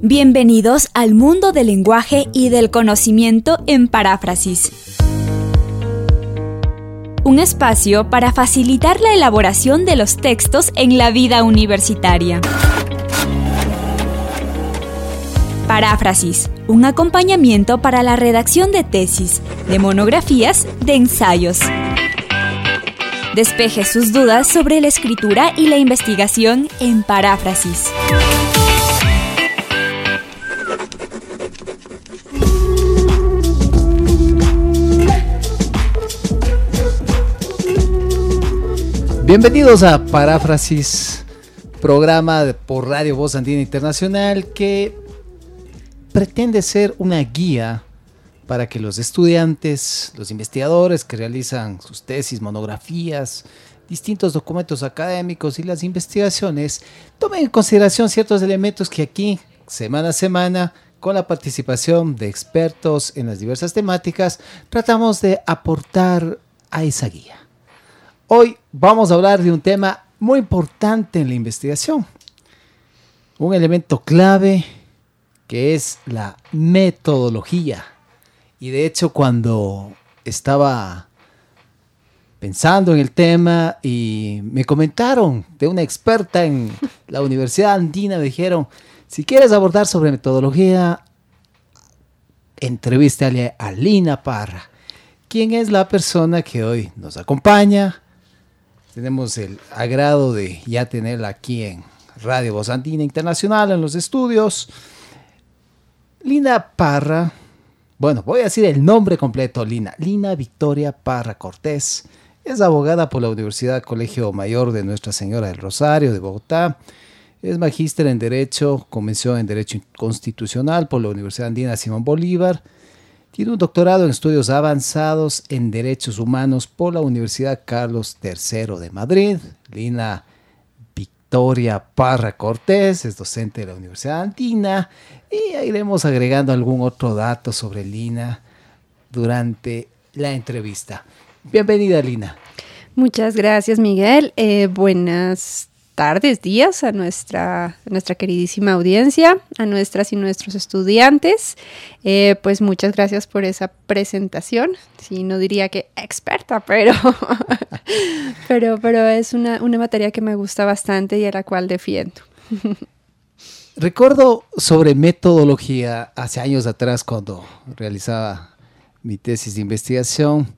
Bienvenidos al mundo del lenguaje y del conocimiento en paráfrasis. Un espacio para facilitar la elaboración de los textos en la vida universitaria. Paráfrasis, un acompañamiento para la redacción de tesis, de monografías, de ensayos. Despeje sus dudas sobre la escritura y la investigación en paráfrasis. Bienvenidos a Paráfrasis, programa por Radio Voz Andina Internacional que pretende ser una guía para que los estudiantes, los investigadores que realizan sus tesis, monografías, distintos documentos académicos y las investigaciones tomen en consideración ciertos elementos que aquí, semana a semana, con la participación de expertos en las diversas temáticas, tratamos de aportar a esa guía. Hoy vamos a hablar de un tema muy importante en la investigación, un elemento clave que es la metodología. Y de hecho cuando estaba pensando en el tema y me comentaron de una experta en la Universidad Andina, me dijeron, si quieres abordar sobre metodología, entrevístale a Lina Parra, quien es la persona que hoy nos acompaña tenemos el agrado de ya tenerla aquí en Radio Voz Andina Internacional en los estudios. Lina Parra, bueno, voy a decir el nombre completo, Lina. Lina Victoria Parra Cortés. Es abogada por la Universidad Colegio Mayor de Nuestra Señora del Rosario de Bogotá. Es magíster en Derecho, comenzó en Derecho Constitucional por la Universidad Andina Simón Bolívar tiene un doctorado en estudios avanzados en derechos humanos por la Universidad Carlos III de Madrid. Lina Victoria Parra Cortés es docente de la Universidad Andina y iremos agregando algún otro dato sobre Lina durante la entrevista. Bienvenida, Lina. Muchas gracias, Miguel. Eh, buenas tardes, días a nuestra, nuestra queridísima audiencia, a nuestras y nuestros estudiantes. Eh, pues muchas gracias por esa presentación. Sí, no diría que experta, pero, pero, pero es una, una materia que me gusta bastante y a la cual defiendo. Recuerdo sobre metodología hace años atrás cuando realizaba mi tesis de investigación.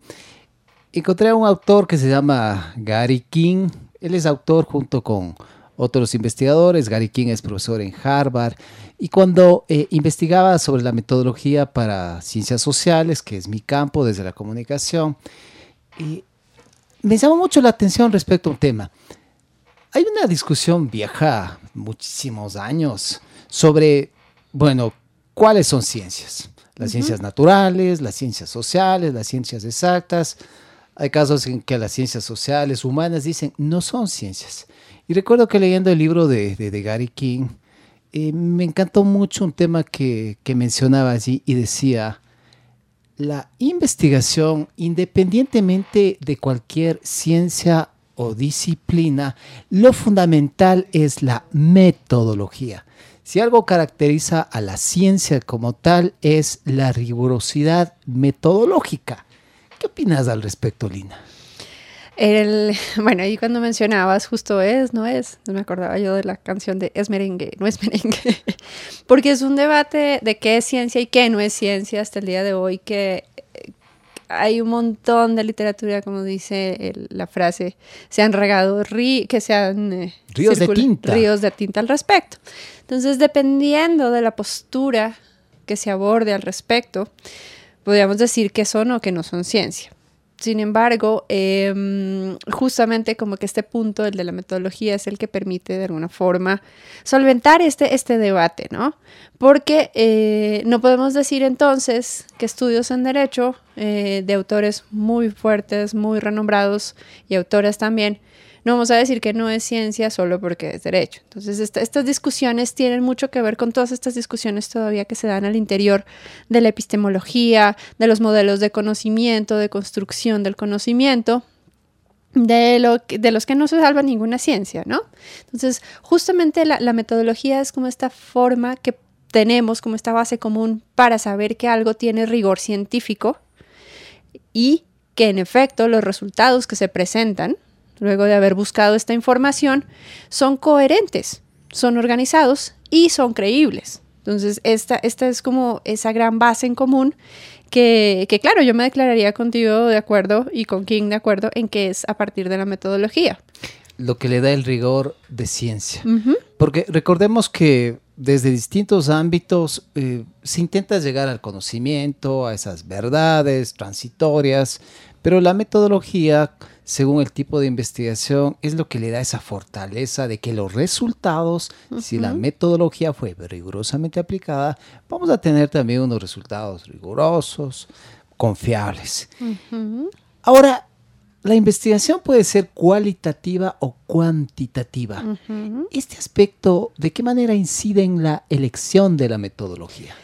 Encontré a un autor que se llama Gary King, él es autor junto con otros investigadores. Gary King es profesor en Harvard. Y cuando eh, investigaba sobre la metodología para ciencias sociales, que es mi campo desde la comunicación, me llamó mucho la atención respecto a un tema. Hay una discusión vieja, muchísimos años, sobre, bueno, cuáles son ciencias. Las ciencias naturales, las ciencias sociales, las ciencias exactas. Hay casos en que las ciencias sociales, humanas, dicen no son ciencias. Y recuerdo que leyendo el libro de, Gary King, eh, me encantó mucho un tema que, que mencionaba allí y decía, la investigación, independientemente de cualquier ciencia o disciplina, lo fundamental es la metodología. Si algo caracteriza a la ciencia como tal es la rigurosidad metodológica. ¿Qué opinas al respecto, Lina? Bueno, ahí cuando mencionabas justo es, no es, no me acordaba yo de la canción de es merengue, no es merengue, porque es un debate de qué es ciencia y qué no es ciencia hasta el día de hoy, que hay un montón de literatura, como dice la frase, se han regado ri que sean eh, ríos de tinta. Ríos de tinta al respecto. Entonces, dependiendo de la postura que se aborde al respecto, podríamos decir que son o que no son ciencia. Sin embargo, em, justamente como que este punto, el de la metodología, es el que permite de alguna forma solventar este, este debate, ¿no? Porque eh, no podemos decir entonces que estudios en derecho eh, de autores muy fuertes, muy renombrados y autores también, no vamos a decir que no es ciencia solo porque es derecho. Entonces, estas discusiones tienen mucho que ver con todas estas discusiones todavía que se dan al interior de la epistemología, de los modelos de conocimiento, de construcción del conocimiento. de, lo, de los que no se salva ninguna ciencia, ¿no? Entonces, justamente la, la metodología es como esta forma que tenemos, como esta base común para saber que algo tiene rigor científico y que en efecto los resultados que se presentan, luego de haber buscado esta información, son coherentes, son organizados y son creíbles. Entonces, esta, esta es como esa gran base en común que, que, claro, yo me declararía contigo de acuerdo y con King de acuerdo en que es a partir de la metodología. Lo que le da el rigor de ciencia. Porque recordemos que desde distintos ámbitos eh, se intenta llegar al conocimiento, a esas verdades transitorias, pero la metodología, según el tipo de investigación, es lo que le da esa fortaleza de que los resultados, si la metodología fue rigurosamente aplicada, vamos a tener también unos resultados rigurosos, confiables. Ahora, la investigación puede ser cualitativa o cuantitativa. Este aspecto, ¿de qué manera incide en la elección de la metodología?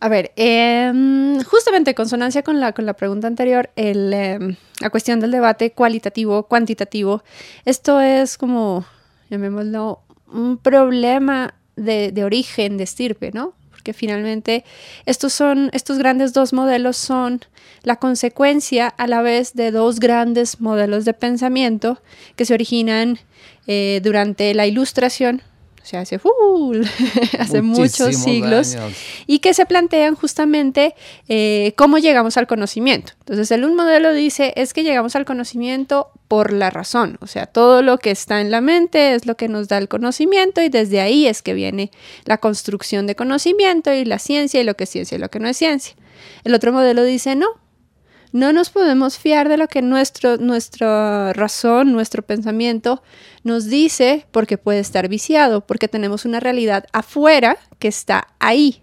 A ver, em, justamente en consonancia con la, con la pregunta anterior, el, em, la cuestión del debate cualitativo, cuantitativo, esto es como, llamémoslo, un problema de, de origen, de estirpe, ¿no? Porque finalmente estos, son, estos grandes dos modelos son la consecuencia a la vez de dos grandes modelos de pensamiento que se originan eh, durante la ilustración o sea, hace, hace muchos siglos, y que se plantean justamente eh, cómo llegamos al conocimiento. Entonces, el un modelo dice es que llegamos al conocimiento por la razón, o sea, todo lo que está en la mente es lo que nos da el conocimiento y desde ahí es que viene la construcción de conocimiento y la ciencia y lo que es ciencia y lo que no es ciencia. El otro modelo dice no, no nos podemos fiar de lo que nuestro, nuestra razón, nuestro pensamiento nos dice porque puede estar viciado, porque tenemos una realidad afuera que está ahí.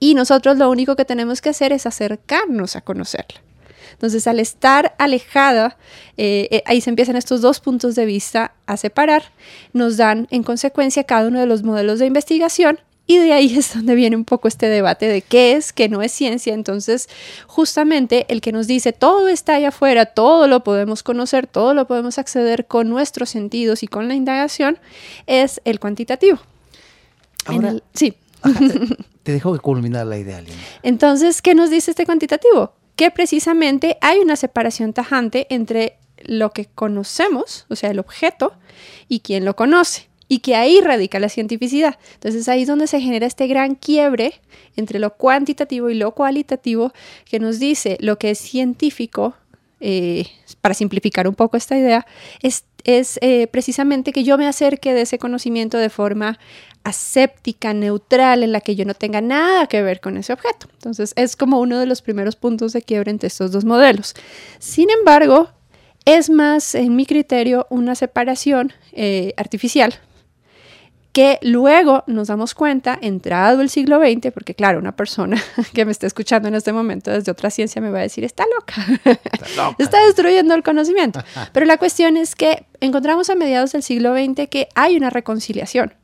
Y nosotros lo único que tenemos que hacer es acercarnos a conocerla. Entonces, al estar alejada, eh, eh, ahí se empiezan estos dos puntos de vista a separar, nos dan en consecuencia cada uno de los modelos de investigación y de ahí es donde viene un poco este debate de qué es, qué no es ciencia. Entonces, justamente el que nos dice todo está allá afuera, todo lo podemos conocer, todo lo podemos acceder con nuestros sentidos y con la indagación, es el cuantitativo. Ahora, sí. te dejo que culminar la idea, Lina. Entonces, ¿qué nos dice este cuantitativo? Que precisamente hay una separación tajante entre lo que conocemos, o sea, el objeto, y quien lo conoce y que ahí radica la cientificidad. Entonces ahí es donde se genera este gran quiebre entre lo cuantitativo y lo cualitativo que nos dice lo que es científico, eh, para simplificar un poco esta idea, es, es eh, precisamente que yo me acerque de ese conocimiento de forma aséptica, neutral, en la que yo no tenga nada que ver con ese objeto. Entonces es como uno de los primeros puntos de quiebre entre estos dos modelos. Sin embargo, es más, en mi criterio, una separación eh, artificial que luego nos damos cuenta, entrado el siglo XX, porque claro, una persona que me está escuchando en este momento desde otra ciencia me va a decir, está loca, está, está destruyendo el conocimiento. Pero la cuestión es que encontramos a mediados del siglo XX que hay una reconciliación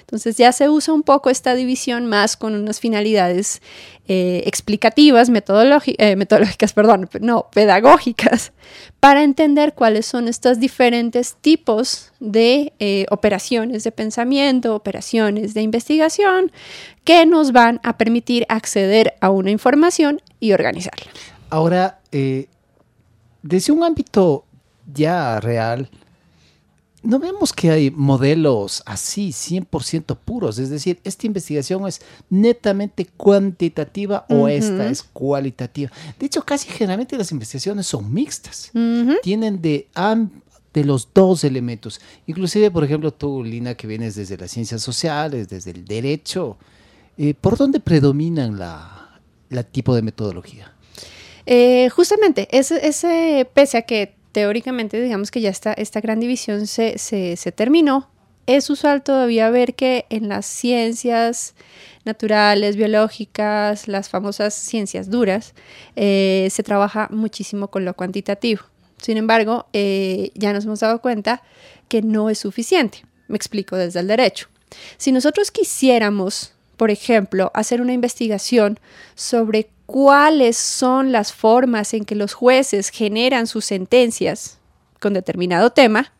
entonces ya se usa un poco esta división más con unas finalidades eh, explicativas, eh, metodológicas, perdón, no, pedagógicas, para entender cuáles son estos diferentes tipos de eh, operaciones de pensamiento, operaciones de investigación que nos van a permitir acceder a una información y organizarla. Ahora, desde un ámbito ya real, no vemos que hay modelos así, 100% puros. Es decir, esta investigación es netamente cuantitativa o esta es cualitativa. De hecho, casi generalmente las investigaciones son mixtas. Tienen de, de los dos elementos. Inclusive, por ejemplo, tú, Lina, que vienes desde las ciencias sociales, desde el derecho, eh, ¿por dónde predominan la, la tipo de metodología? Eh, justamente, ese, ese, pese a que teóricamente digamos que ya esta, esta gran división se, terminó, es usual todavía ver que en las ciencias naturales, biológicas, las famosas ciencias duras, eh, se trabaja muchísimo con lo cuantitativo. Sin embargo, eh, ya nos hemos dado cuenta que no es suficiente. Me explico desde el derecho. Si nosotros quisiéramos, por ejemplo, hacer una investigación sobre cuáles son las formas en que los jueces generan sus sentencias, con determinado tema,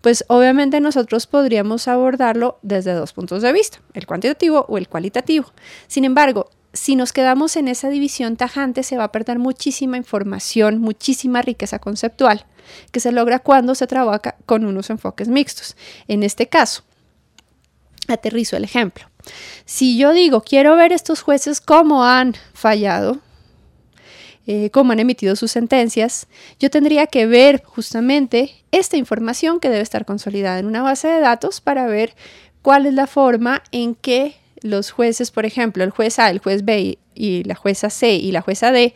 pues obviamente nosotros podríamos abordarlo desde dos puntos de vista, el cuantitativo o el cualitativo. Sin embargo, si nos quedamos en esa división tajante, se va a perder muchísima información, muchísima riqueza conceptual que se logra cuando se trabaja con unos enfoques mixtos. En este caso, aterrizo el ejemplo. Si yo digo, quiero ver estos jueces cómo han fallado, eh, cómo han emitido sus sentencias, yo tendría que ver justamente esta información que debe estar consolidada en una base de datos para ver cuál es la forma en que los jueces, por ejemplo, el juez A, el juez B y la jueza C y la jueza D,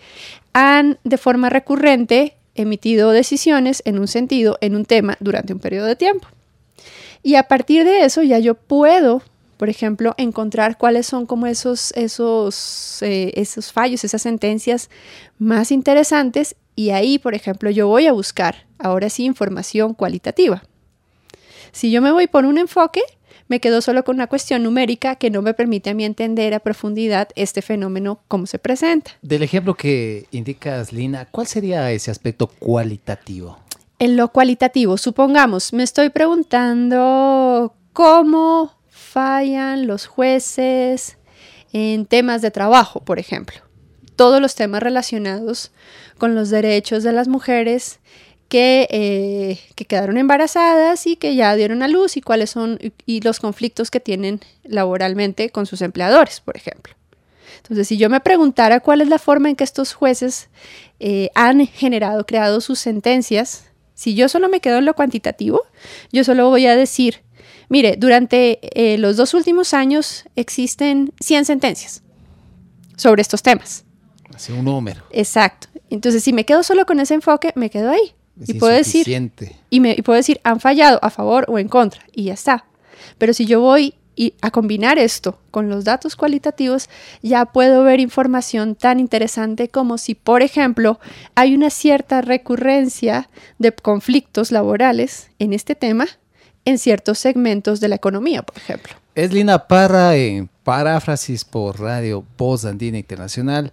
han de forma recurrente emitido decisiones en un sentido, en un tema, durante un periodo de tiempo. Y a partir de eso ya yo puedo, por ejemplo, encontrar cuáles son como esos, esos, eh, esos fallos, esas sentencias más interesantes y ahí, por ejemplo, yo voy a buscar ahora sí información cualitativa. Si yo me voy por un enfoque, me quedo solo con una cuestión numérica que no me permite a mí entender a profundidad este fenómeno, cómo se presenta. Del ejemplo que indicas, Lina, ¿cuál sería ese aspecto cualitativo? En lo cualitativo, supongamos, me estoy preguntando cómo fallan los jueces en temas de trabajo, por ejemplo. Todos los temas relacionados con los derechos de las mujeres eh, que, quedaron embarazadas y que ya dieron a luz y cuáles son y los conflictos que tienen laboralmente con sus empleadores, por ejemplo. Entonces, si yo me preguntara cuál es la forma en que estos jueces eh, han generado, creado sus sentencias, si yo solo me quedo en lo cuantitativo, yo solo voy a decir, mire, durante eh, los dos últimos años existen 100 sentencias sobre estos temas. Así un número. Exacto. Entonces, si me quedo solo con ese enfoque, me quedo ahí y puedo decir y, me, puedo decir han fallado a favor o en contra y ya está. Pero si yo voy y a combinar esto con los datos cualitativos, ya puedo ver información tan interesante como si, por ejemplo, hay una cierta recurrencia de conflictos laborales en este tema en ciertos segmentos de la economía, por ejemplo. Es Lina Parra en Paráfrasis por Radio Post Andina Internacional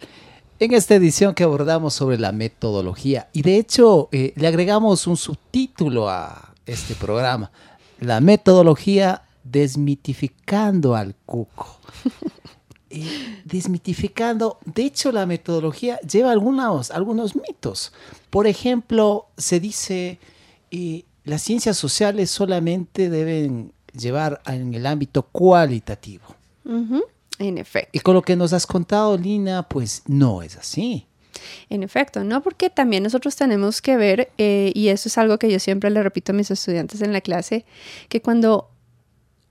en esta edición que abordamos sobre la metodología. Y de hecho, eh, le agregamos un subtítulo a este programa, la metodología desmitificando al cuco. desmitificando, de hecho la metodología lleva algunos, algunos mitos. Por ejemplo, se dice, eh, las ciencias sociales solamente deben llevar en el ámbito cualitativo. En efecto. Y con lo que nos has contado, Lina, pues no es así. En efecto, no, porque también nosotros tenemos que ver, eh, y eso es algo que yo siempre le repito a mis estudiantes en la clase, que cuando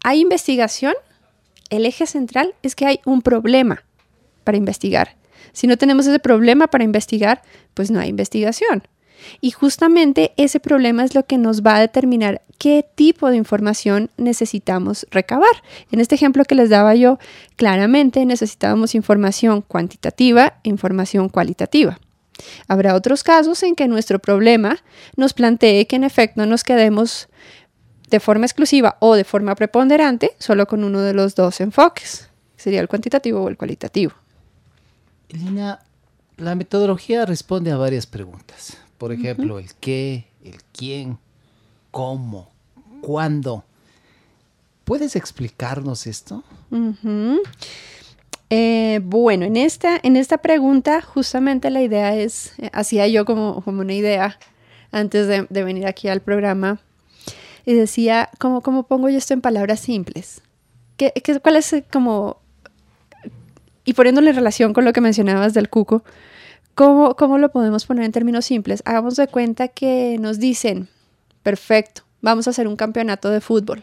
hay investigación, el eje central es que hay un problema para investigar. Si no tenemos ese problema para investigar, pues no hay investigación. Y justamente ese problema es lo que nos va a determinar qué tipo de información necesitamos recabar. En este ejemplo que les daba yo, claramente necesitábamos información cuantitativa e información cualitativa. Habrá otros casos en que nuestro problema nos plantee que en efecto nos quedemos de forma exclusiva o de forma preponderante solo con uno de los dos enfoques, sería el cuantitativo o el cualitativo. Lina, la metodología responde a varias preguntas. Por ejemplo, el qué, el quién, cómo, cuándo. ¿Puedes explicarnos esto? Eh, bueno, en esta, en esta pregunta justamente la idea es, eh, hacía yo como, como una idea antes de, venir aquí al programa y decía, ¿cómo, ¿cómo, pongo yo esto en palabras simples? ¿Qué, qué, ¿Cuál es como, y poniéndole en relación con lo que mencionabas del cuco, ¿Cómo, ¿Cómo lo podemos poner en términos simples? Hagamos de cuenta que nos dicen, perfecto, vamos a hacer un campeonato de fútbol.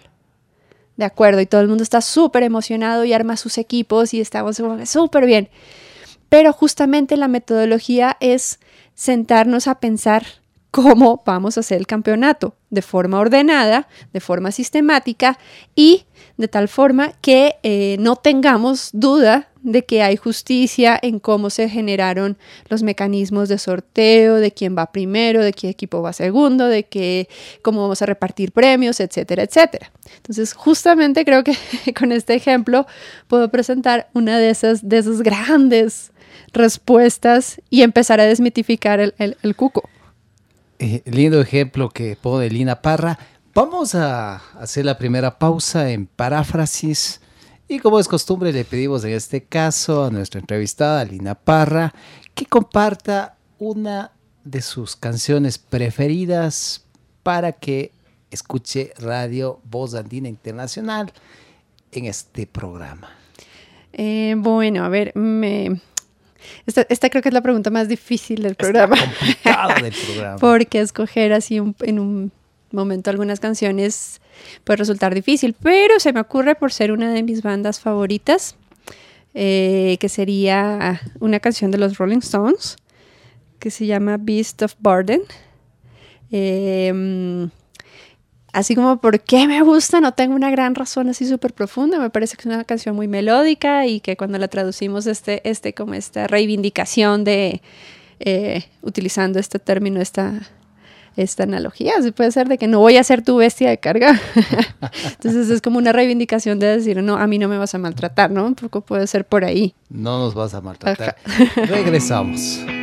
De acuerdo, y todo el mundo está súper emocionado y arma sus equipos y estamos súper bien. Pero justamente la metodología es sentarnos a pensar cómo vamos a hacer el campeonato de forma ordenada, de forma sistemática y de tal forma que eh, no tengamos duda de que hay justicia en cómo se generaron los mecanismos de sorteo, de quién va primero, de qué equipo va segundo, de qué, cómo vamos a repartir premios, etcétera, etcétera. Entonces, justamente creo que con este ejemplo puedo presentar una de esas, de esas grandes respuestas y empezar a desmitificar el, el, cuco. Eh, lindo ejemplo que pone Lina Parra. Vamos a hacer la primera pausa en paráfrasis. Y como es costumbre, le pedimos en este caso a nuestra entrevistada, Lina Parra, que comparta una de sus canciones preferidas para que escuche Radio Voz Andina Internacional en este programa. Eh, bueno, a ver, me, esta, creo que es la pregunta más difícil del programa. del programa. Porque escoger así en un momento algunas canciones puede resultar difícil, pero se me ocurre por ser una de mis bandas favoritas, eh, que sería una canción de los Rolling Stones, que se llama Beast of Burden. Eh, Así como por qué me gusta, no tengo una gran razón así súper profunda. Me parece que es una canción muy melódica y que cuando la traducimos, este, este como esta reivindicación de, eh, utilizando este término, esta, esta analogía, se puede ser de que no voy a ser tu bestia de carga. Entonces es como una reivindicación de decir, no, a mí no me vas a maltratar, ¿no? Un poco puede ser por ahí. No nos vas a maltratar. Regresamos.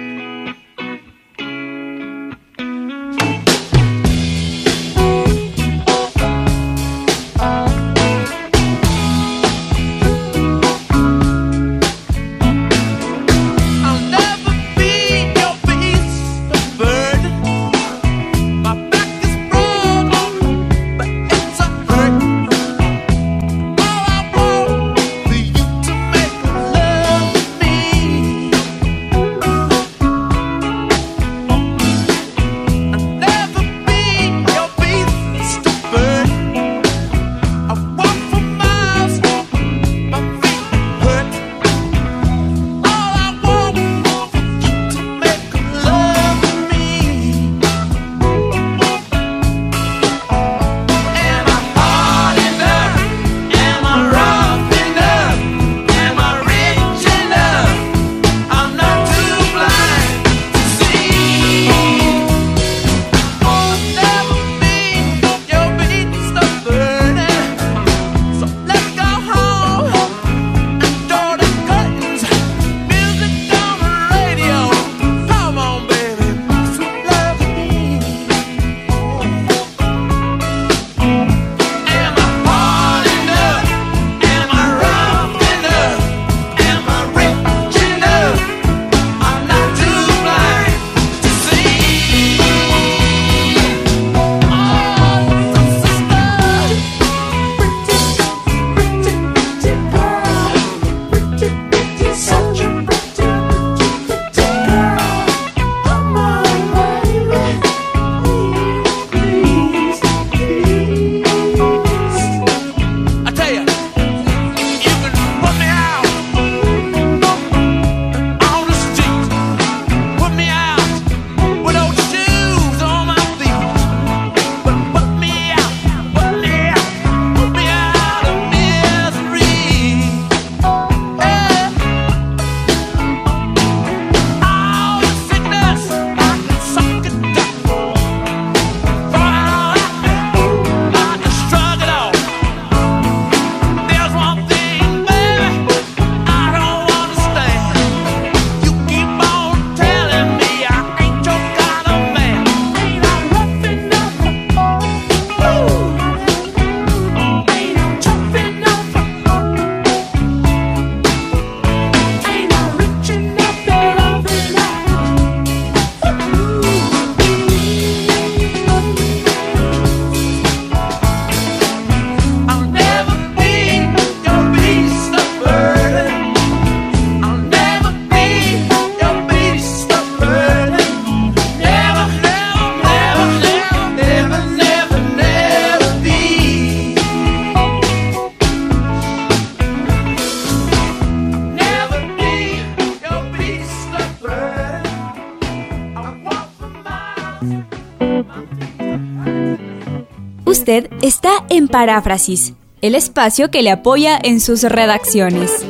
Paráfrasis, el espacio que le apoya en sus redacciones.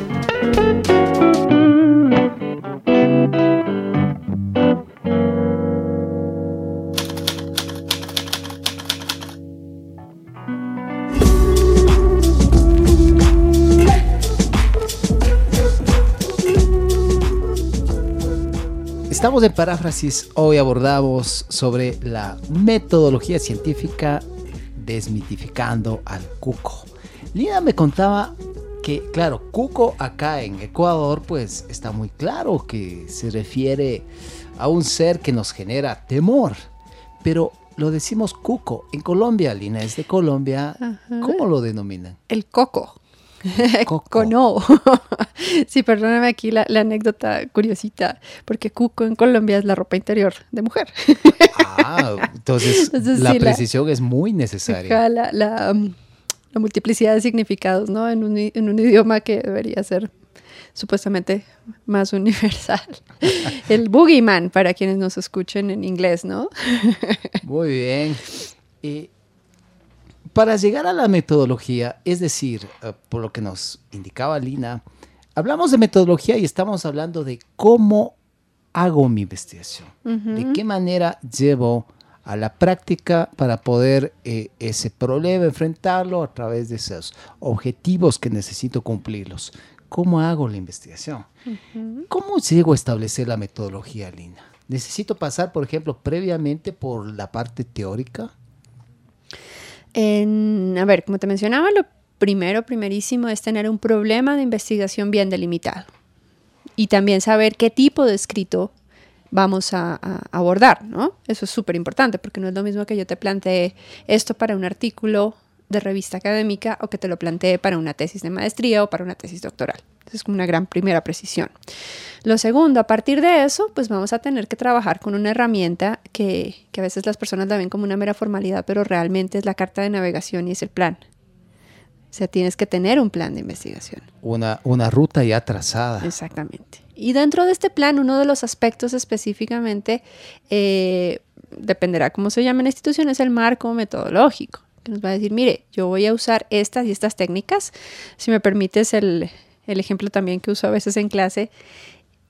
Estamos en paráfrasis. Hoy abordamos sobre la metodología científica desmitificando al cuco. Lina me contaba que, claro, cuco acá en Ecuador, pues está muy claro que se refiere a un ser que nos genera temor. Pero lo decimos cuco. En Colombia, Lina es de Colombia. ¿Cómo lo denominan? El coco. Coco no. sí, perdóname aquí la, anécdota curiosita, porque cuco en Colombia es la ropa interior de mujer. ah, entonces, la precisión es muy necesaria. La, la, multiplicidad de significados, ¿no? En un, en un idioma que debería ser supuestamente más universal. El boogeyman, para quienes nos escuchen en inglés, ¿no? Muy bien. Y para llegar a la metodología, es decir, eh, por lo que nos indicaba Lina, hablamos de metodología y estamos hablando de cómo hago mi investigación, de qué manera llevo a la práctica para poder eh, ese problema enfrentarlo a través de esos objetivos que necesito cumplirlos. ¿Cómo hago la investigación? ¿Cómo llego a establecer la metodología, Lina? ¿Necesito pasar, por ejemplo, previamente por la parte teórica? A ver, como te mencionaba, lo primero, primerísimo es tener un problema de investigación bien delimitado y también saber qué tipo de escrito vamos a, abordar, ¿no? Eso es súper importante porque no es lo mismo que yo te plantee esto para un artículo de revista académica o que te lo plantee para una tesis de maestría o para una tesis doctoral. Es como una gran primera precisión. Lo segundo, a partir de eso, pues vamos a tener que trabajar con una herramienta que, que a veces las personas la ven como una mera formalidad, pero realmente es la carta de navegación y es el plan. O sea, tienes que tener un plan de investigación. Una, una ruta ya trazada. Exactamente. Y dentro de este plan, uno de los aspectos específicamente, eh, dependerá cómo se llame la institución, es el marco metodológico que nos va a decir, mire, yo voy a usar estas y estas técnicas. Si me permites el, ejemplo también que uso a veces en clase,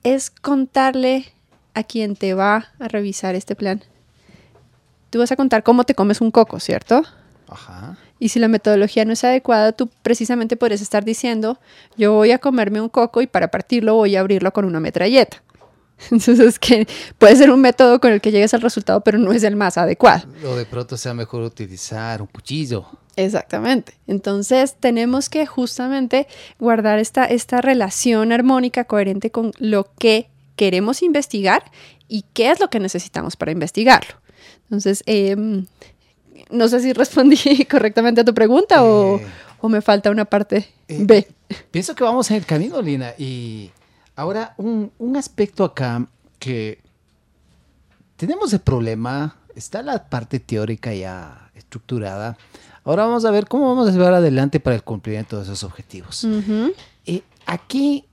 es contarle a quien te va a revisar este plan. Tú vas a contar cómo te comes un coco, ¿cierto? Ajá. Y si la metodología no es adecuada, tú precisamente podrías estar diciendo, yo voy a comerme un coco y para partirlo voy a abrirlo con una metralleta. Entonces, que puede ser un método con el que llegues al resultado, pero no es el más adecuado. O de pronto sea mejor utilizar un cuchillo. Exactamente. Entonces, tenemos que justamente guardar esta, esta relación armónica, coherente con lo que queremos investigar y qué es lo que necesitamos para investigarlo. Entonces, em, no sé si respondí correctamente a tu pregunta o, eh. o, me falta una parte eh, B. Pienso que vamos en el camino, Lina, y Ahora, un, aspecto acá que tenemos el problema, está la parte teórica ya estructurada. Ahora vamos a ver cómo vamos a llevar adelante para el cumplimiento de esos objetivos. Eh, aquí,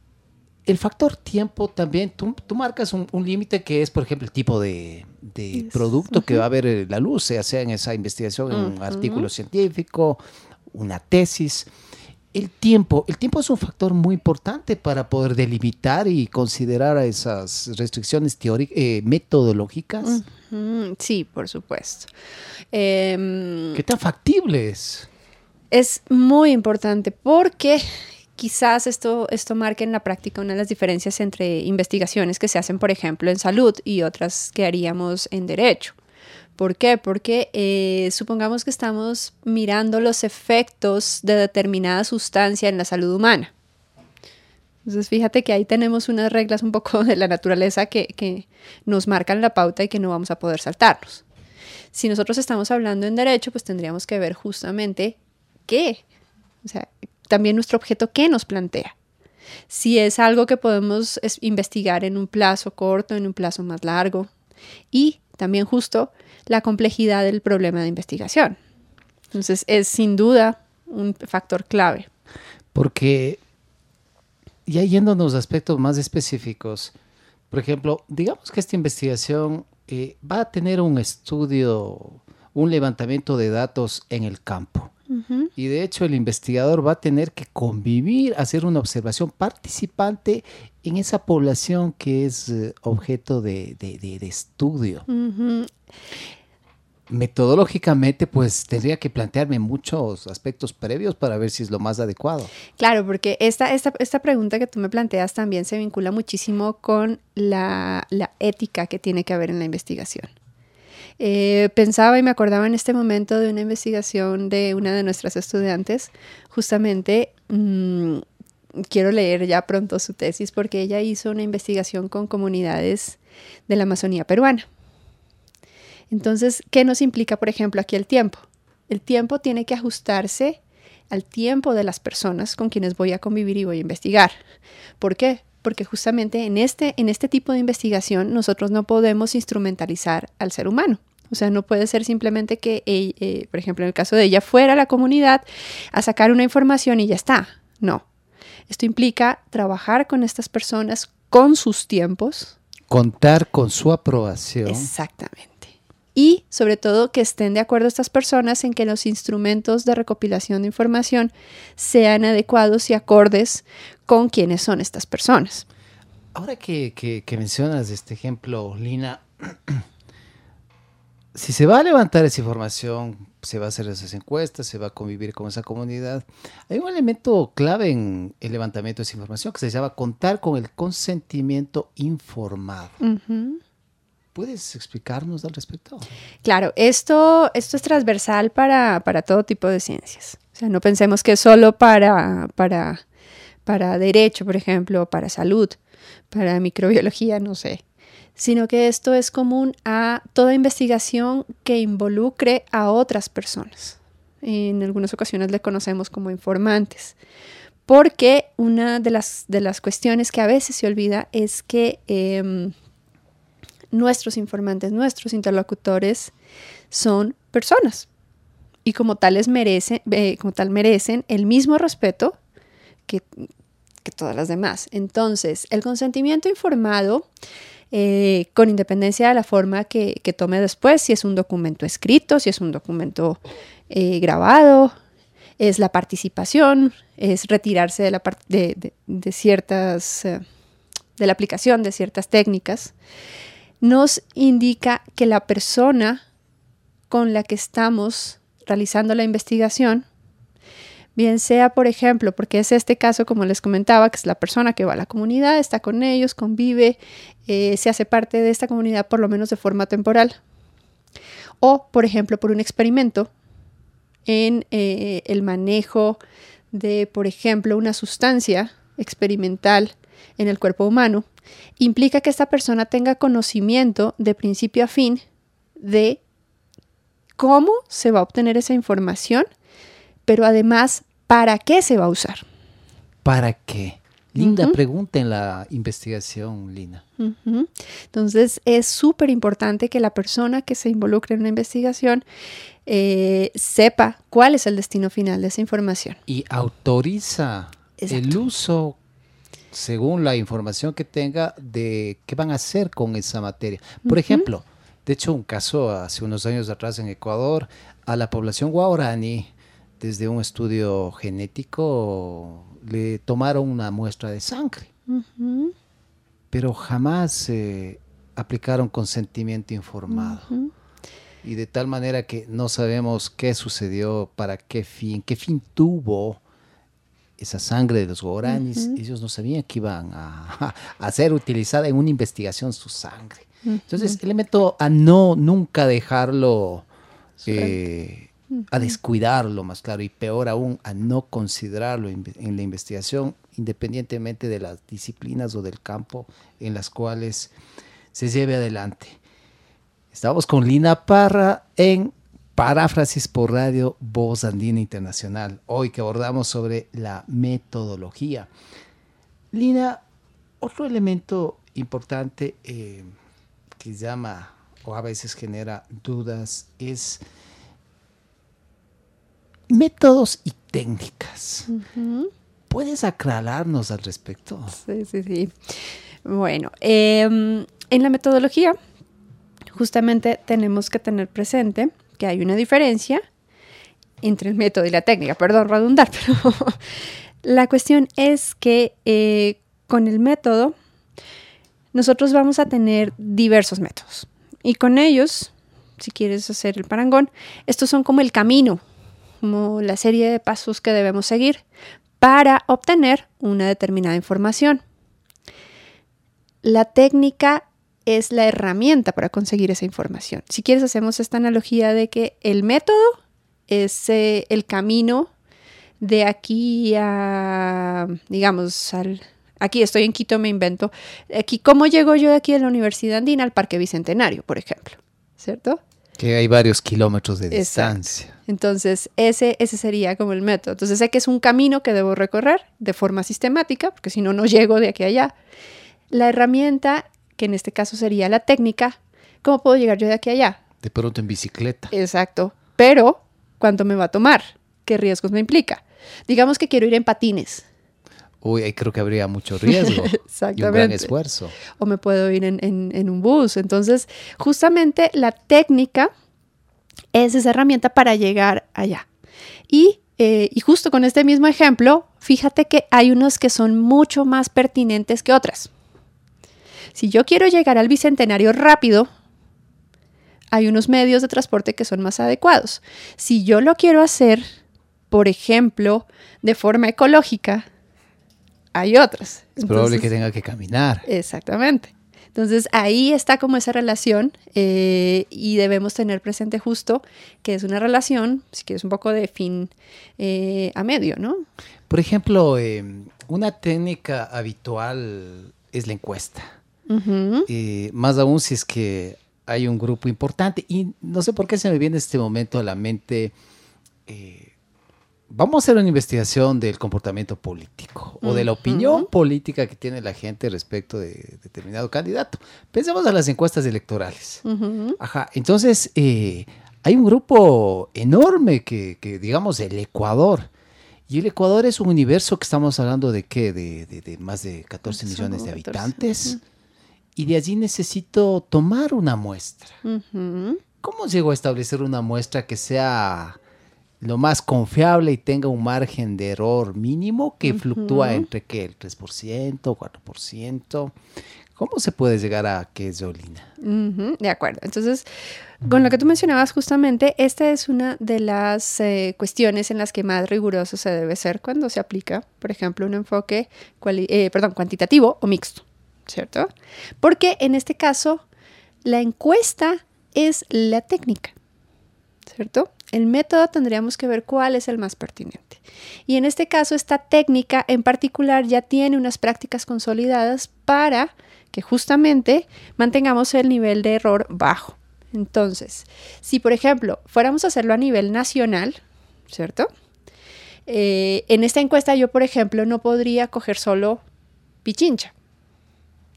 el factor tiempo también, tú, marcas un, límite que es, por ejemplo, el tipo de, producto que va a ver la luz, sea, sea en esa investigación, en un artículo científico, una tesis el tiempo, el tiempo es un factor muy importante para poder delimitar y considerar esas restricciones teóricas, eh, metodológicas. Sí, por supuesto. Em, ¿Qué tan factible es? Es muy importante porque quizás esto, esto marque en la práctica una de las diferencias entre investigaciones que se hacen, por ejemplo, en salud y otras que haríamos en derecho. ¿Por qué? Porque eh, supongamos que estamos mirando los efectos de determinada sustancia en la salud humana. Entonces, fíjate que ahí tenemos unas reglas un poco de la naturaleza que, nos marcan la pauta y que no vamos a poder saltarnos. Si nosotros estamos hablando en derecho, pues tendríamos que ver justamente qué, o sea, también nuestro objeto, qué nos plantea. Si es algo que podemos investigar en un plazo corto, en un plazo más largo. Y también justo la complejidad del problema de investigación. Entonces es sin duda un factor clave. Porque ya yéndonos a aspectos más específicos, por ejemplo, digamos que esta investigación eh, va a tener un estudio, un levantamiento de datos en el campo. Y de hecho el investigador va a tener que convivir, hacer una observación participante en esa población que es eh, objeto de, estudio. Metodológicamente, pues tendría que plantearme muchos aspectos previos para ver si es lo más adecuado. Claro, porque esta, esta, esta pregunta que tú me planteas también se vincula muchísimo con la, la ética que tiene que haber en la investigación. Eh, pensaba y me acordaba en este momento de una investigación de una de nuestras estudiantes, justamente mmm, quiero leer ya pronto su tesis porque ella hizo una investigación con comunidades de la Amazonía peruana. Entonces, ¿qué nos implica, por ejemplo, aquí el tiempo? El tiempo tiene que ajustarse al tiempo de las personas con quienes voy a convivir y voy a investigar. ¿Por qué? Porque justamente en este, en este tipo de investigación nosotros no podemos instrumentalizar al ser humano. O sea, no puede ser simplemente que, eh, por ejemplo, en el caso de ella, fuera a la comunidad a sacar una información y ya está. No. Esto implica trabajar con estas personas con sus tiempos. Contar con su aprobación. Exactamente y sobre todo que estén de acuerdo estas personas en que los instrumentos de recopilación de información sean adecuados y acordes con quiénes son estas personas. Ahora que, que, que mencionas este ejemplo, Lina, si se va a levantar esa información, se va a hacer esas encuestas, se va a convivir con esa comunidad, hay un elemento clave en el levantamiento de esa información que se llama contar con el consentimiento informado. Uh -huh. ¿Puedes explicarnos al respecto? Claro, esto, esto es transversal para, para, todo tipo de ciencias. O sea, no pensemos que es solo para, para, para derecho, por ejemplo, para salud, para microbiología, no sé, sino que esto es común a toda investigación que involucre a otras personas. En algunas ocasiones le conocemos como informantes porque una de las, de las cuestiones que a veces se olvida es que eh, nuestros informantes, nuestros interlocutores son personas y como tales merecen, eh, como tal merecen el mismo respeto que, que, todas las demás. Entonces, el consentimiento informado, eh, con independencia de la forma que, que, tome después, si es un documento escrito, si es un documento eh, grabado, es la participación, es retirarse de, la de, de, ciertas, de la aplicación de ciertas técnicas nos indica que la persona con la que estamos realizando la investigación, bien sea, por ejemplo, porque es este caso, como les comentaba, que es la persona que va a la comunidad, está con ellos, convive, eh, se hace parte de esta comunidad por lo menos de forma temporal. O, por ejemplo, por un experimento en eh, el manejo de, por ejemplo, una sustancia experimental en el cuerpo humano implica que esta persona tenga conocimiento de principio a fin de cómo se va a obtener esa información, pero además, ¿para qué se va a usar? ¿Para qué? Linda uh -huh. pregunta en la investigación, Lina. Uh -huh. Entonces, es súper importante que la persona que se involucre en una investigación eh, sepa cuál es el destino final de esa información. Y autoriza Exacto. el uso según la información que tenga de qué van a hacer con esa materia. Por uh -huh. ejemplo, de hecho, un caso hace unos años atrás en Ecuador, a la población guaraní, desde un estudio genético, le tomaron una muestra de sangre, uh -huh. pero jamás eh, aplicaron consentimiento informado. Uh -huh. Y de tal manera que no sabemos qué sucedió, para qué fin, qué fin tuvo esa sangre de los guaranis, uh -huh. ellos no sabían que iban a, a, ser utilizada en una investigación su sangre. Uh -huh. Entonces, elemento a no nunca dejarlo, eh, uh -huh. a descuidarlo más claro, y peor aún, a no considerarlo en, en, la investigación, independientemente de las disciplinas o del campo en las cuales se lleve adelante. Estamos con Lina Parra en Paráfrasis por Radio Voz Andina Internacional. Hoy que abordamos sobre la metodología. Lina, otro elemento importante eh, que llama o a veces genera dudas es métodos y técnicas. Uh -huh. ¿Puedes aclararnos al respecto? Sí, sí, sí. Bueno, eh, en la metodología justamente tenemos que tener presente que hay una diferencia entre el método y la técnica. Perdón, redundar, pero la cuestión es que eh, con el método nosotros vamos a tener diversos métodos y con ellos si quieres hacer el parangón, estos son como el camino, como la serie de pasos que debemos seguir para obtener una determinada información. La técnica es la herramienta para conseguir esa información. Si quieres, hacemos esta analogía de que el método es eh, el camino de aquí a, digamos, al, aquí estoy en Quito, me invento, aquí, ¿cómo llego yo de aquí de la Universidad Andina al Parque Bicentenario, por ejemplo? ¿Cierto? Que hay varios kilómetros de distancia. Entonces, ese, ese sería como el método. Entonces, sé que es un camino que debo recorrer de forma sistemática, porque si no, no llego de aquí a allá. La herramienta, que en este caso sería la técnica, ¿cómo puedo llegar yo de aquí a allá? De pronto en bicicleta. Exacto. Pero, ¿cuánto me va a tomar? ¿Qué riesgos me implica? Digamos que quiero ir en patines. Uy, ahí creo que habría mucho riesgo y un gran esfuerzo. O me puedo ir en, en, un bus. Entonces, justamente la técnica es esa herramienta para llegar allá. Y, eh, y justo con este mismo ejemplo, fíjate que hay unos que son mucho más pertinentes que otras. Si yo quiero llegar al Bicentenario rápido, hay unos medios de transporte que son más adecuados. Si yo lo quiero hacer, por ejemplo, de forma ecológica, hay otras. Es probable que tenga que caminar. Exactamente. Entonces ahí está como esa relación eh, y debemos tener presente justo que es una relación, si quieres, un poco de fin eh, a medio, ¿no? Por ejemplo, em, una técnica habitual es la encuesta. Eh, más aún si es que hay un grupo importante y no sé por qué se me viene en este momento a la mente vamos a hacer una investigación del comportamiento político o de la opinión política que tiene la gente respecto de determinado candidato. Pensemos en las encuestas electorales. Ajá, entonces eh, hay un grupo enorme que, digamos, el Ecuador. Y el Ecuador es un universo que estamos hablando de qué, de, más de 14 millones de habitantes. Y de allí necesito tomar una muestra. ¿Cómo llego a establecer una muestra que sea lo más confiable y tenga un margen de error mínimo que fluctúa entre ¿qué? el 3%, 4%. ¿Cómo se puede llegar a qué es Yolina? De acuerdo. Entonces, con lo que tú mencionabas justamente, esta es una de las eh, cuestiones en las que más riguroso se debe ser cuando se aplica, por ejemplo, un enfoque eh, perdón, cuantitativo o mixto, ¿cierto? Porque en este caso, la encuesta es la técnica, ¿cierto? El método tendríamos que ver cuál es el más pertinente. Y en este caso, esta técnica en particular ya tiene unas prácticas consolidadas para que justamente mantengamos el nivel de error bajo. Entonces, si por ejemplo fuéramos a hacerlo a nivel nacional, ¿cierto? Eh, en esta encuesta yo, por ejemplo, no podría coger solo Pichincha.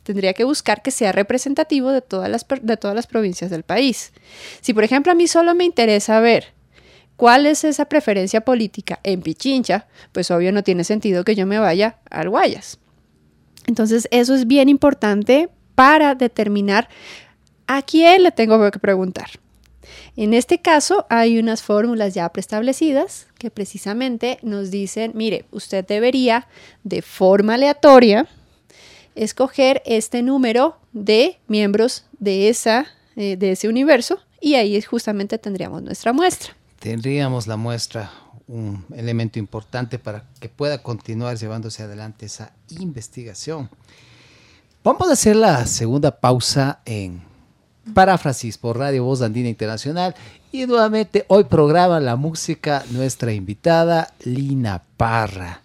Tendría que buscar que sea representativo de todas las, de todas las provincias del país. Si, por ejemplo, a mí solo me interesa ver ¿Cuál es esa preferencia política en Pichincha? Pues obvio no tiene sentido que yo me vaya al Guayas. Entonces eso es bien importante para determinar a quién le tengo que preguntar. En este caso hay unas fórmulas ya preestablecidas que precisamente nos dicen, mire, usted debería de forma aleatoria escoger este número de miembros de, esa, eh, de ese universo y ahí justamente tendríamos nuestra muestra tendríamos la muestra un elemento importante para que pueda continuar llevándose adelante esa investigación. Vamos a hacer la segunda pausa en paráfrasis por Radio Voz Andina Internacional y nuevamente hoy programa la música nuestra invitada Lina Parra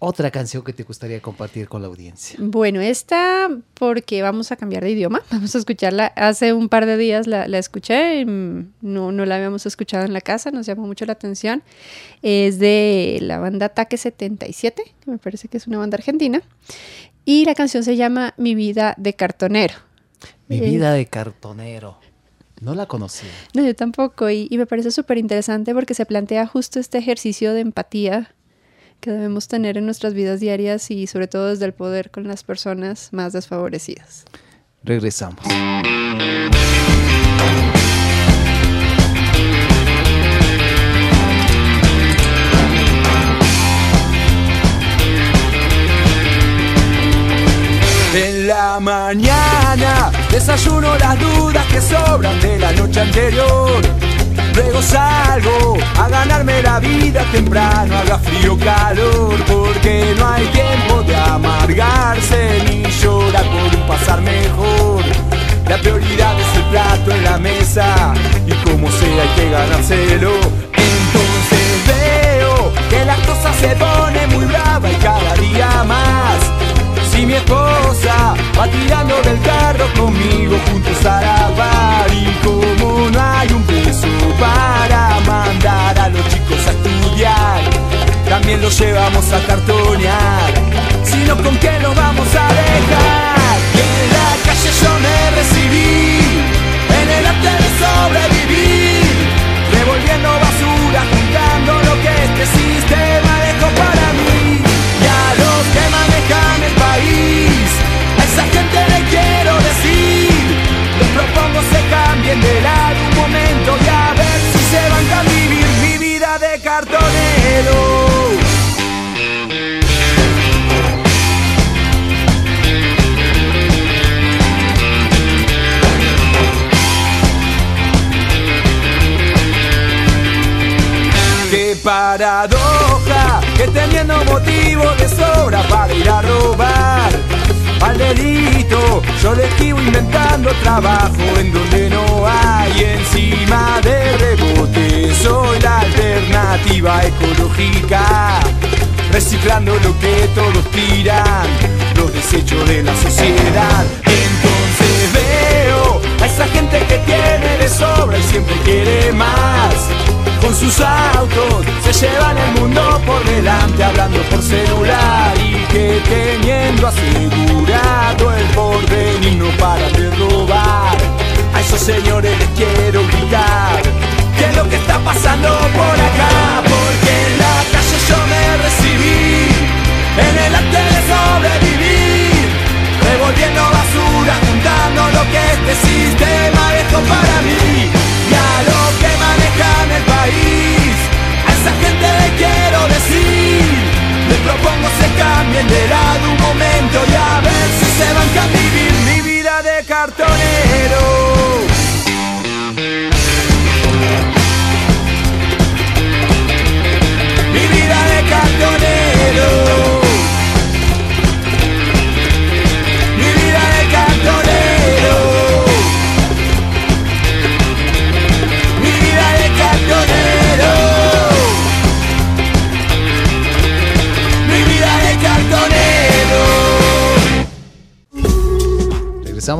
otra canción que te gustaría compartir con la audiencia? Bueno, esta porque vamos a cambiar de idioma. Vamos a escucharla. Hace un par de días la, escuché, no, no la habíamos escuchado en la casa, nos llamó mucho la atención. Es de la banda Ataque 77, que me parece que es una banda argentina. Y la canción se llama Mi vida de cartonero. Mi vida de cartonero. No la conocía. No, yo tampoco. Y, y me parece súper interesante porque se plantea justo este ejercicio de empatía que debemos tener en nuestras vidas diarias y sobre todo desde el poder con las personas más desfavorecidas. Regresamos. En la mañana Desayuno las dudas que sobran de la noche anterior. Luego salgo a ganarme la vida temprano, haga frío calor, porque no hay tiempo de amargarse ni llorar por un pasar mejor. La prioridad es el plato en la mesa y como sea hay que ganárselo. Entonces veo que la cosa se pone muy brava y cada día más. Si mi esposa va tirando del carro conmigo juntos a la bar los llevamos a cartonear. Sino con qué nos vamos a dejar. Ir a robar al delito, yo le esquivo inventando trabajo en donde no hay encima de rebote. Soy la alternativa ecológica, reciclando lo que todos tiran, los desechos de la sociedad. Entonces veo a esa gente que tiene de sobra y siempre quiere más. Con sus autos se llevan el mundo por delante hablando por celular y que teniendo asegurado el porvenir no paran de robar. A esos señores les quiero gritar qué es lo que está pasando por acá, porque en la calle yo me recibí en el arte de sobrevivir, revolviendo basura, juntando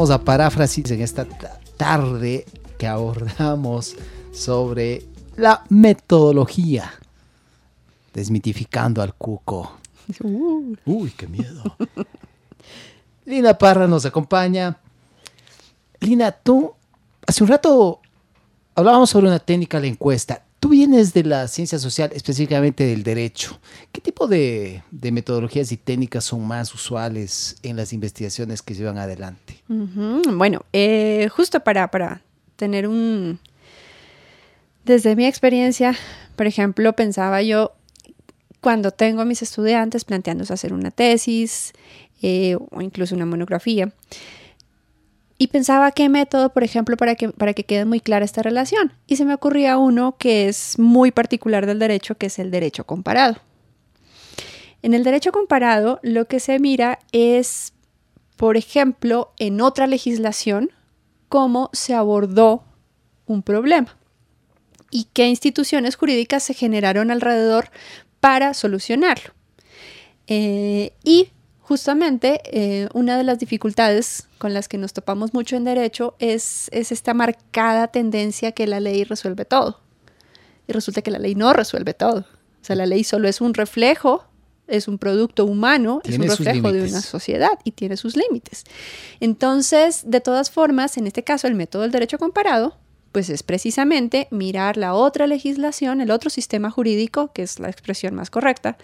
Regresamos a paráfrasis en esta ta- tarde que abordamos sobre la metodología, desmitificando al cuco. Uy, qué miedo. Lina Parra nos acompaña. Lina, tú hace un rato hablábamos sobre una técnica de la encuesta. Tú vienes de la ciencia social, específicamente del derecho. ¿Qué tipo de, metodologías y técnicas son más usuales en las investigaciones que llevan adelante? Bueno, eh, justo para, para tener un... Desde mi experiencia, por ejemplo, pensaba yo, cuando tengo a mis estudiantes planteándose hacer una tesis eh, o incluso una monografía, y pensaba qué método, por ejemplo, para que, para que quede muy clara esta relación. Y se me ocurría uno que es muy particular del derecho, que es el derecho comparado. En el derecho comparado, lo que se mira es, por ejemplo, en otra legislación, cómo se abordó un problema y qué instituciones jurídicas se generaron alrededor para solucionarlo. Eh, y justamente eh, una de las dificultades con las que nos topamos mucho en derecho es, es esta marcada tendencia que la ley resuelve todo. Y resulta que la ley no resuelve todo. O sea, la ley solo es un reflejo, es un producto humano, Tiene es un reflejo de una sociedad y tiene sus límites. Entonces, de todas formas, en este caso, el método del derecho comparado, pues es precisamente mirar la otra legislación, el otro sistema jurídico, que es la expresión más correcta,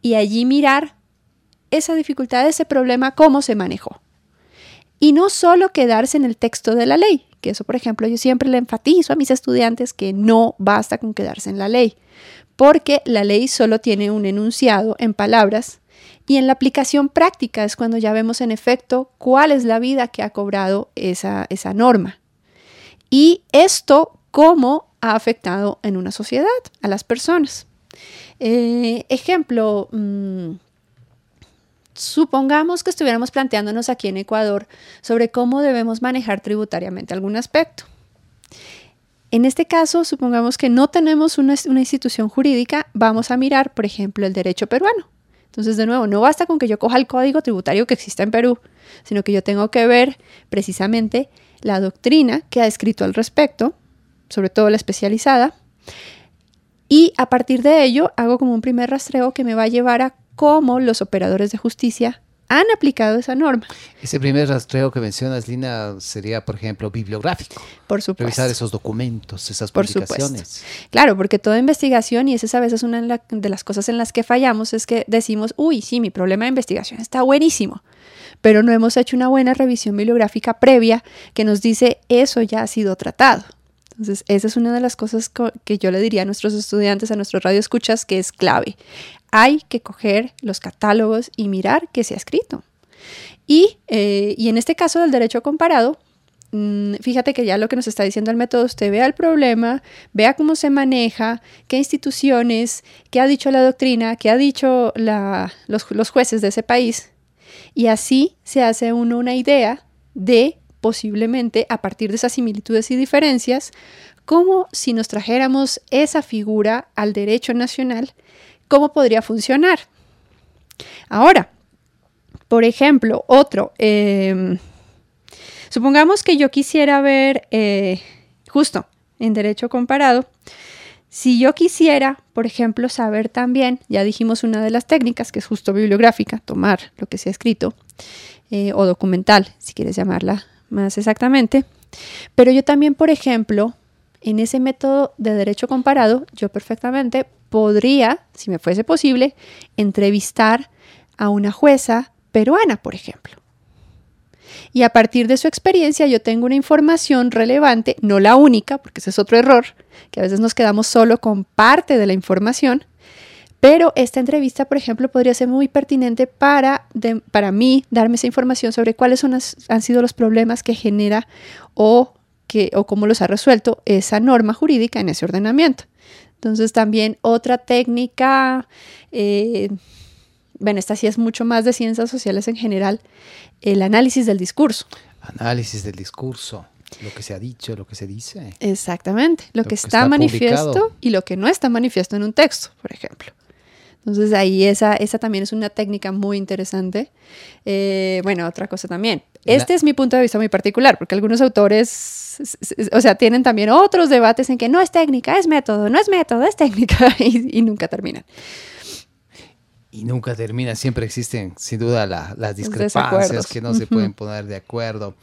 y allí mirar esa dificultad, ese problema, cómo se manejó. Y no solo quedarse en el texto de la ley, que eso, por ejemplo, yo siempre le enfatizo a mis estudiantes que no basta con quedarse en la ley, porque la ley solo tiene un enunciado en palabras Y en la aplicación práctica es cuando ya vemos en efecto cuál es la vida que ha cobrado esa, esa norma. Y esto, cómo ha afectado en una sociedad a las personas. Eh, ejemplo, mm, supongamos que estuviéramos planteándonos aquí en Ecuador sobre cómo debemos manejar tributariamente algún aspecto. En este caso, supongamos que no tenemos una, institución jurídica, vamos a mirar, por ejemplo, el derecho peruano. Entonces, de nuevo, no basta con que yo coja el código tributario que existe en Perú, sino que yo tengo que ver precisamente la doctrina que ha escrito al respecto, sobre todo la especializada, y a partir de ello hago como un primer rastreo que me va a llevar a cómo los operadores de justicia han aplicado esa norma. Ese primer rastreo que mencionas, Lina, sería, por ejemplo, bibliográfico. Por supuesto. Revisar esos documentos, esas publicaciones. Claro, porque toda investigación, y esa es a veces una de las cosas en las que fallamos, es que decimos, uy, sí, mi problema de investigación está buenísimo, pero no hemos hecho una buena revisión bibliográfica previa que nos dice eso ya ha sido tratado. Entonces, esa es una de las cosas que yo le diría a nuestros estudiantes, a nuestros radioescuchas, que es clave hay que coger los catálogos y mirar qué se ha escrito. Y, eh, y en este caso del derecho comparado, mm, fíjate que ya lo que nos está diciendo el método, usted vea el problema, vea cómo se maneja, qué instituciones, qué ha dicho la doctrina, qué ha dicho los, los jueces de ese país. Y así se hace uno una idea de posiblemente a partir de esas similitudes y diferencias, como si nos trajéramos esa figura al derecho nacional cómo podría funcionar. Ahora, por ejemplo, otro, em, supongamos que yo quisiera ver, eh, justo en derecho comparado, si yo quisiera, por ejemplo, saber también, ya dijimos una de las técnicas, que es justo bibliográfica, tomar lo que se ha escrito, eh, o documental, si quieres llamarla más exactamente, pero yo también, por ejemplo, en ese método de derecho comparado, yo perfectamente podría, si me fuese posible, entrevistar a una jueza peruana, por ejemplo. Y a partir de su experiencia yo tengo una información relevante, no la única, porque ese es otro error, que a veces nos quedamos solo con parte de la información, pero esta entrevista, por ejemplo, podría ser muy pertinente para, para mí darme esa información sobre cuáles son han sido los problemas que genera o, que, o cómo los ha resuelto esa norma jurídica en ese ordenamiento. Entonces también otra técnica, eh, bueno, esta sí es mucho más de ciencias sociales en general, el análisis del discurso. Análisis del discurso, lo que se ha dicho, lo que se dice. Exactamente, lo, que, está, manifiesto y lo que no está manifiesto en un texto, por ejemplo. Entonces ahí esa, esa también es una técnica muy interesante. Eh, bueno, otra cosa también. Este es mi punto de vista muy particular, porque algunos autores, o sea, tienen también otros debates en que no es técnica, es método, no es método, es técnica, y, nunca terminan. Y nunca terminan, siempre existen sin duda las discrepancias que no se pueden poner de acuerdo.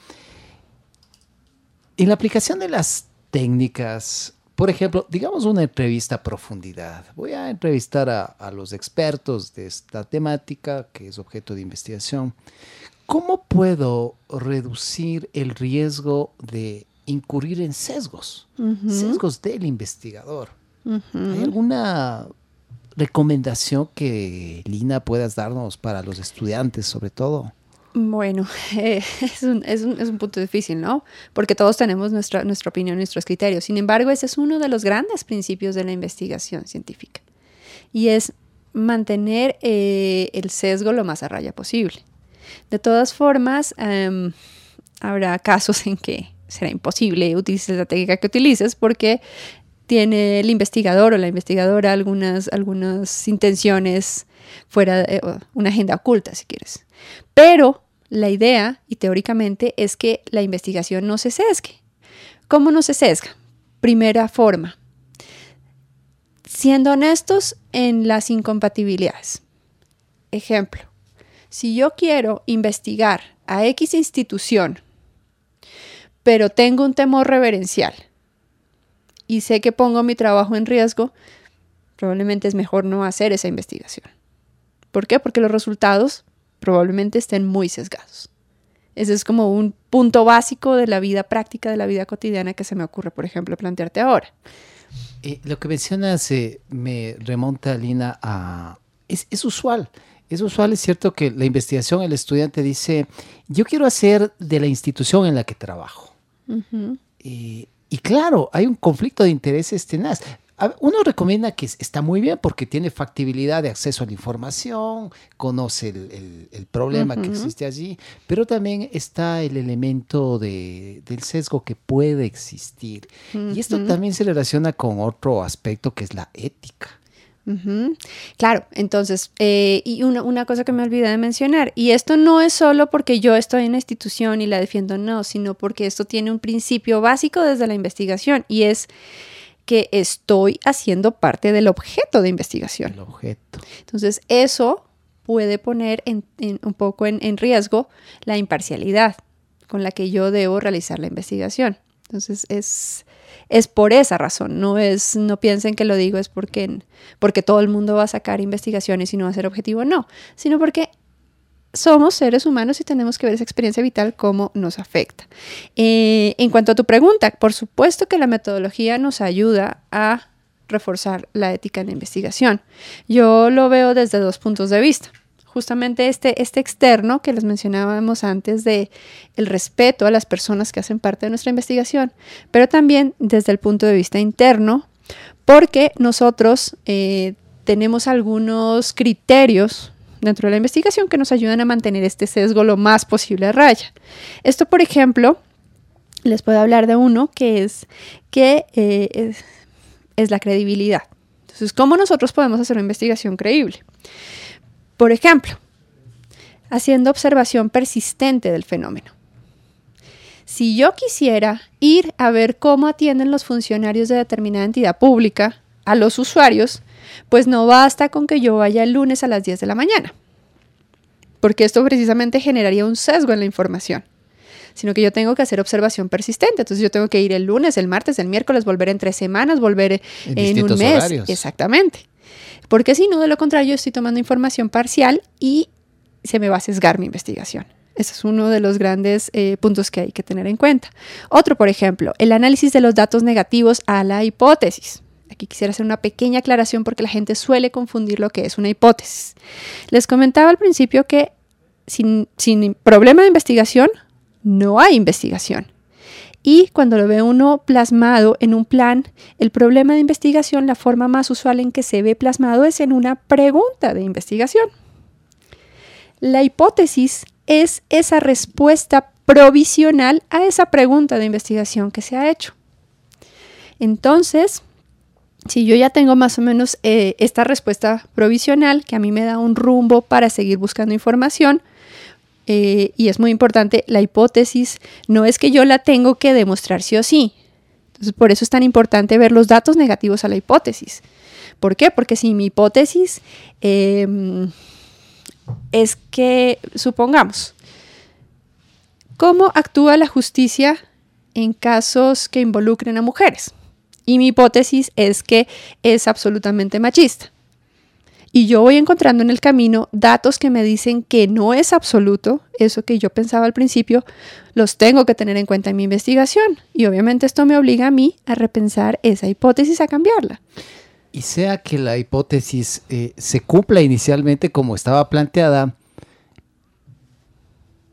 En la aplicación de las técnicas, por ejemplo, digamos una entrevista a profundidad. Voy a entrevistar a, los expertos de esta temática, que es objeto de investigación. ¿Cómo puedo reducir el riesgo de incurrir en sesgos? Sesgos del investigador. ¿Hay alguna recomendación que Lina puedas darnos para los estudiantes sobre todo? Bueno, eh, es, un, es, un, es, un, punto difícil, ¿no? Porque todos tenemos nuestra, nuestra opinión, nuestros criterios. Sin embargo, ese es uno de los grandes principios de la investigación científica. Y es mantener eh, el sesgo lo más a raya posible. De todas formas, em, habrá casos en que será imposible utilizar la técnica que utilices porque tiene el investigador o la investigadora algunas, algunas intenciones fuera de una agenda oculta, si quieres. Pero la idea, y teóricamente, es que la investigación no se sesgue. ¿Cómo no se sesga? Primera forma, siendo honestos en las incompatibilidades. Ejemplo, si yo quiero investigar a X institución, pero tengo un temor reverencial y sé que pongo mi trabajo en riesgo, probablemente es mejor no hacer esa investigación. ¿Por qué? Porque los resultados probablemente estén muy sesgados. Ese es como un punto básico de la vida práctica, de la vida cotidiana que se me ocurre, por ejemplo, plantearte ahora. Eh, lo que mencionas me remonta, Lina, a... Es, es, usual Es usual, es cierto que la investigación, el estudiante dice, yo quiero hacer de la institución en la que trabajo. y, y claro, hay un conflicto de intereses tenaz uno recomienda que está muy bien porque tiene factibilidad de acceso a la información, conoce el, problema que existe allí, pero también está el elemento de, del sesgo que puede existir. Y esto también se relaciona con otro aspecto que es la ética. Claro, entonces, eh, y una, una, cosa que me olvidé de mencionar, y esto no es solo porque yo estoy en la institución y la defiendo, no, sino porque esto tiene un principio básico desde la investigación y es que estoy haciendo parte del objeto de investigación. El objeto. Entonces, eso puede poner en, un poco en, riesgo la imparcialidad con la que yo debo realizar la investigación. Entonces, es, es por esa razón, no es, no piensen que lo digo es porque, porque todo el mundo va a sacar investigaciones y no va a ser objetivo, no, sino porque somos seres humanos y tenemos que ver esa experiencia vital cómo nos afecta. Eh, en cuanto a tu pregunta, por supuesto que la metodología nos ayuda a reforzar la ética en la investigación. Yo lo veo desde dos puntos de vista. Justamente este, este externo que les mencionábamos antes de el respeto a las personas que hacen parte de nuestra investigación, pero también desde el punto de vista interno, porque nosotros eh, tenemos algunos criterios dentro de la investigación que nos ayudan a mantener este sesgo lo más posible a raya. Esto, por ejemplo, les puedo hablar de uno que es que eh, es, la credibilidad. Entonces, ¿cómo nosotros podemos hacer una investigación creíble? Por ejemplo, haciendo observación persistente del fenómeno. Si yo quisiera ir a ver cómo atienden los funcionarios de determinada entidad pública a los usuarios, pues no basta con que yo vaya el lunes a las 10 de la mañana, porque esto precisamente generaría un sesgo en la información, sino que yo tengo que hacer observación persistente. Entonces yo tengo que ir el lunes, el martes, el miércoles, volver en tres semanas, volver en, un mes. Exactamente. Porque si no, de lo contrario, yo estoy tomando información parcial y se me va a sesgar mi investigación. Ese es uno de los grandes eh, puntos que hay que tener en cuenta. Otro, por ejemplo, el análisis de los datos negativos a la hipótesis. Aquí quisiera hacer una pequeña aclaración porque la gente suele confundir lo que es una hipótesis. Les comentaba al principio que sin, problema de investigación, no hay investigación. Y cuando lo ve uno plasmado en un plan, el problema de investigación, la forma más usual en que se ve plasmado es en una pregunta de investigación. La hipótesis es esa respuesta provisional a esa pregunta de investigación que se ha hecho. Entonces, si yo ya tengo más o menos eh, esta respuesta provisional que a mí me da un rumbo para seguir buscando información, eh, y es muy importante, la hipótesis no es que yo la tengo que demostrar sí o sí. Entonces, por eso es tan importante ver los datos negativos a la hipótesis. ¿Por qué? Porque si mi hipótesis em, es que, supongamos, ¿cómo actúa la justicia en casos que involucren a mujeres? Y mi hipótesis es que es absolutamente machista. Y yo voy encontrando en el camino datos que me dicen que no es absoluto, eso que yo pensaba al principio, los tengo que tener en cuenta en mi investigación. Y obviamente esto me obliga a mí a repensar esa hipótesis, a cambiarla. Y sea que la hipótesis eh, se cumpla inicialmente como estaba planteada,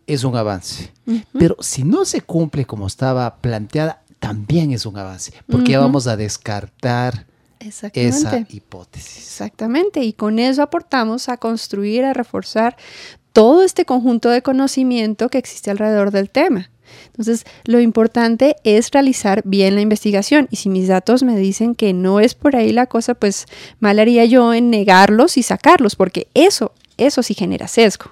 es un avance. Pero si no se cumple como estaba planteada, también es un avance, porque vamos a descartar esa hipótesis. Exactamente, y con eso aportamos a construir, a reforzar todo este conjunto de conocimiento que existe alrededor del tema. Entonces, lo importante es realizar bien la investigación y si mis datos me dicen que no es por ahí la cosa, pues mal haría yo en negarlos y sacarlos, porque eso, eso sí genera sesgo.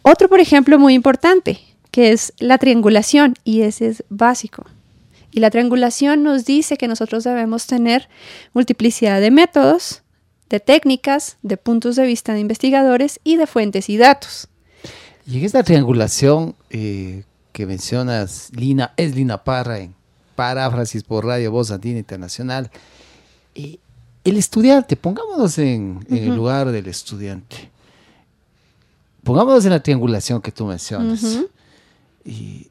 Otro, por ejemplo, muy importante, que es la triangulación, y ese es básico. Y la triangulación nos dice que nosotros debemos tener multiplicidad de métodos, de técnicas, de puntos de vista de investigadores y de fuentes y datos. Y en esta triangulación eh, que mencionas, Lina, es Lina Parra en paráfrasis por Radio Voz Andina Internacional. Eh, el estudiante, pongámonos en, el lugar del estudiante. Pongámonos en la triangulación que tú mencionas. y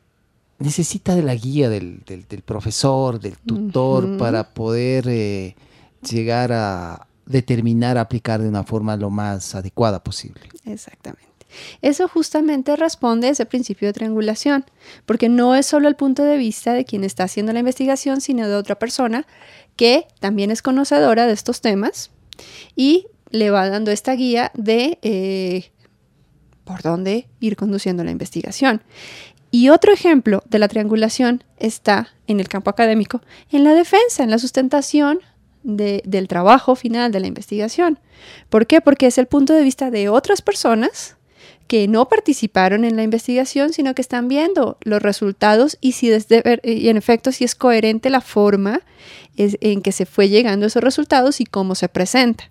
necesita de la guía del, del, profesor, del tutor, para poder eh, llegar a determinar, aplicar de una forma lo más adecuada posible. Exactamente. Eso justamente responde a ese principio de triangulación, porque no es solo el punto de vista de quien está haciendo la investigación, sino de otra persona que también es conocedora de estos temas y le va dando esta guía de eh, por dónde ir conduciendo la investigación. Y otro ejemplo de la triangulación está en el campo académico, en la defensa, en la sustentación del trabajo final de la investigación. ¿Por qué? Porque es el punto de vista de otras personas que no participaron en la investigación, sino que están viendo los resultados y si desde, y en efecto si es coherente la forma en que se fue llegando a esos resultados y cómo se presenta.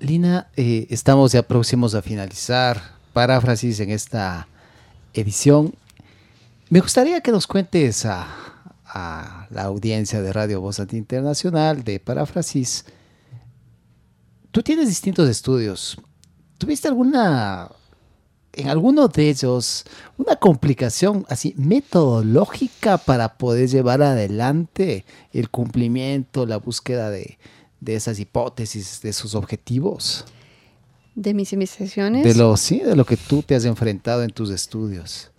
Lina, eh, estamos ya próximos a finalizar paráfrasis en esta edición. Me gustaría que nos cuentes a, la audiencia de Radio Voz Internacional de Paráfrasis. Tú tienes distintos estudios. ¿Tuviste alguna, en alguno de ellos, una complicación así metodológica para poder llevar adelante el cumplimiento, la búsqueda de, de esas hipótesis, de sus objetivos? De mis investigaciones. De lo, sí, de lo que tú te has enfrentado en tus estudios.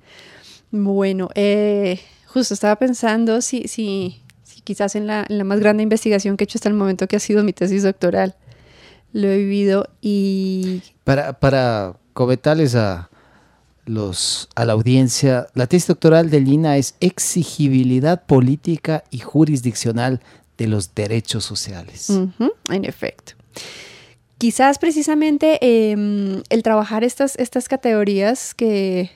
Bueno, eh, justo estaba pensando si, si, si quizás en la, más grande investigación que he hecho hasta el momento, que ha sido mi tesis doctoral, lo he vivido y... Para, para a, los, a la audiencia, la tesis doctoral de Lina es exigibilidad política y jurisdiccional de los derechos sociales. en efecto. Quizás precisamente em, el trabajar estas, estas categorías que,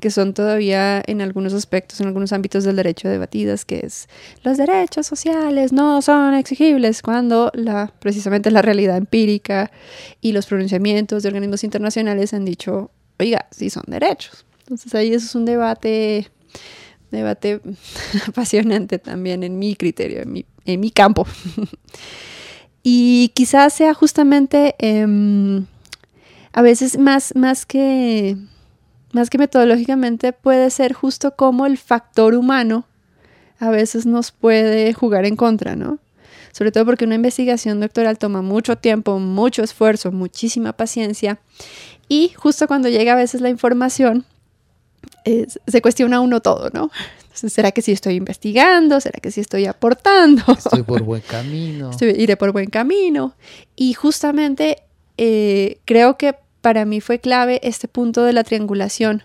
que son todavía en algunos aspectos, en algunos ámbitos del derecho debatidas, que es los derechos sociales no son exigibles, cuando la, precisamente la realidad empírica y los pronunciamientos de organismos internacionales han dicho, oiga, sí son derechos. Entonces ahí eso es un debate, debate apasionante también en mi criterio, en mi, en mi campo. y quizás sea justamente em, a veces más, más que más que metodológicamente, puede ser justo como el factor humano a veces nos puede jugar en contra, ¿no? Sobre todo porque una investigación doctoral toma mucho tiempo, mucho esfuerzo, muchísima paciencia y justo cuando llega a veces la información, se cuestiona uno todo, ¿no? Entonces, ¿será que sí estoy investigando? ¿Será que sí estoy aportando? Estoy por buen camino. iré por buen camino. Y justamente eh, creo que para mí fue clave este punto de la triangulación,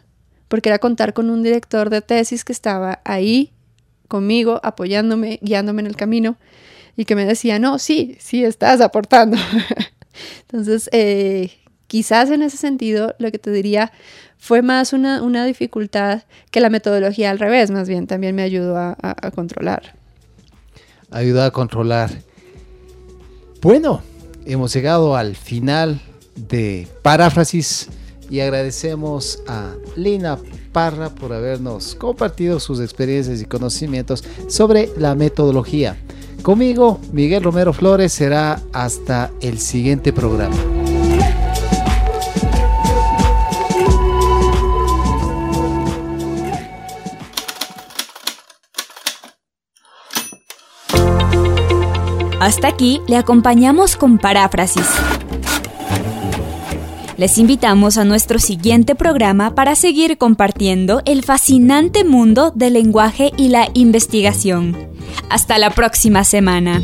porque era contar con un director de tesis que estaba ahí conmigo, apoyándome, guiándome en el camino, y que me decía, no, sí, sí, estás aportando. Entonces, eh, quizás en ese sentido, lo que te diría fue más una, una, dificultad que la metodología al revés, más bien también me ayudó a, a controlar. Ayudó a controlar. Bueno, hemos llegado al final de paráfrasis y agradecemos a Lina Parra por habernos compartido sus experiencias y conocimientos sobre la metodología. Conmigo, Miguel Romero Flores, será hasta el siguiente programa. Hasta aquí le acompañamos con paráfrasis les invitamos a nuestro siguiente programa para seguir compartiendo el fascinante mundo del lenguaje y la investigación. Hasta la próxima semana.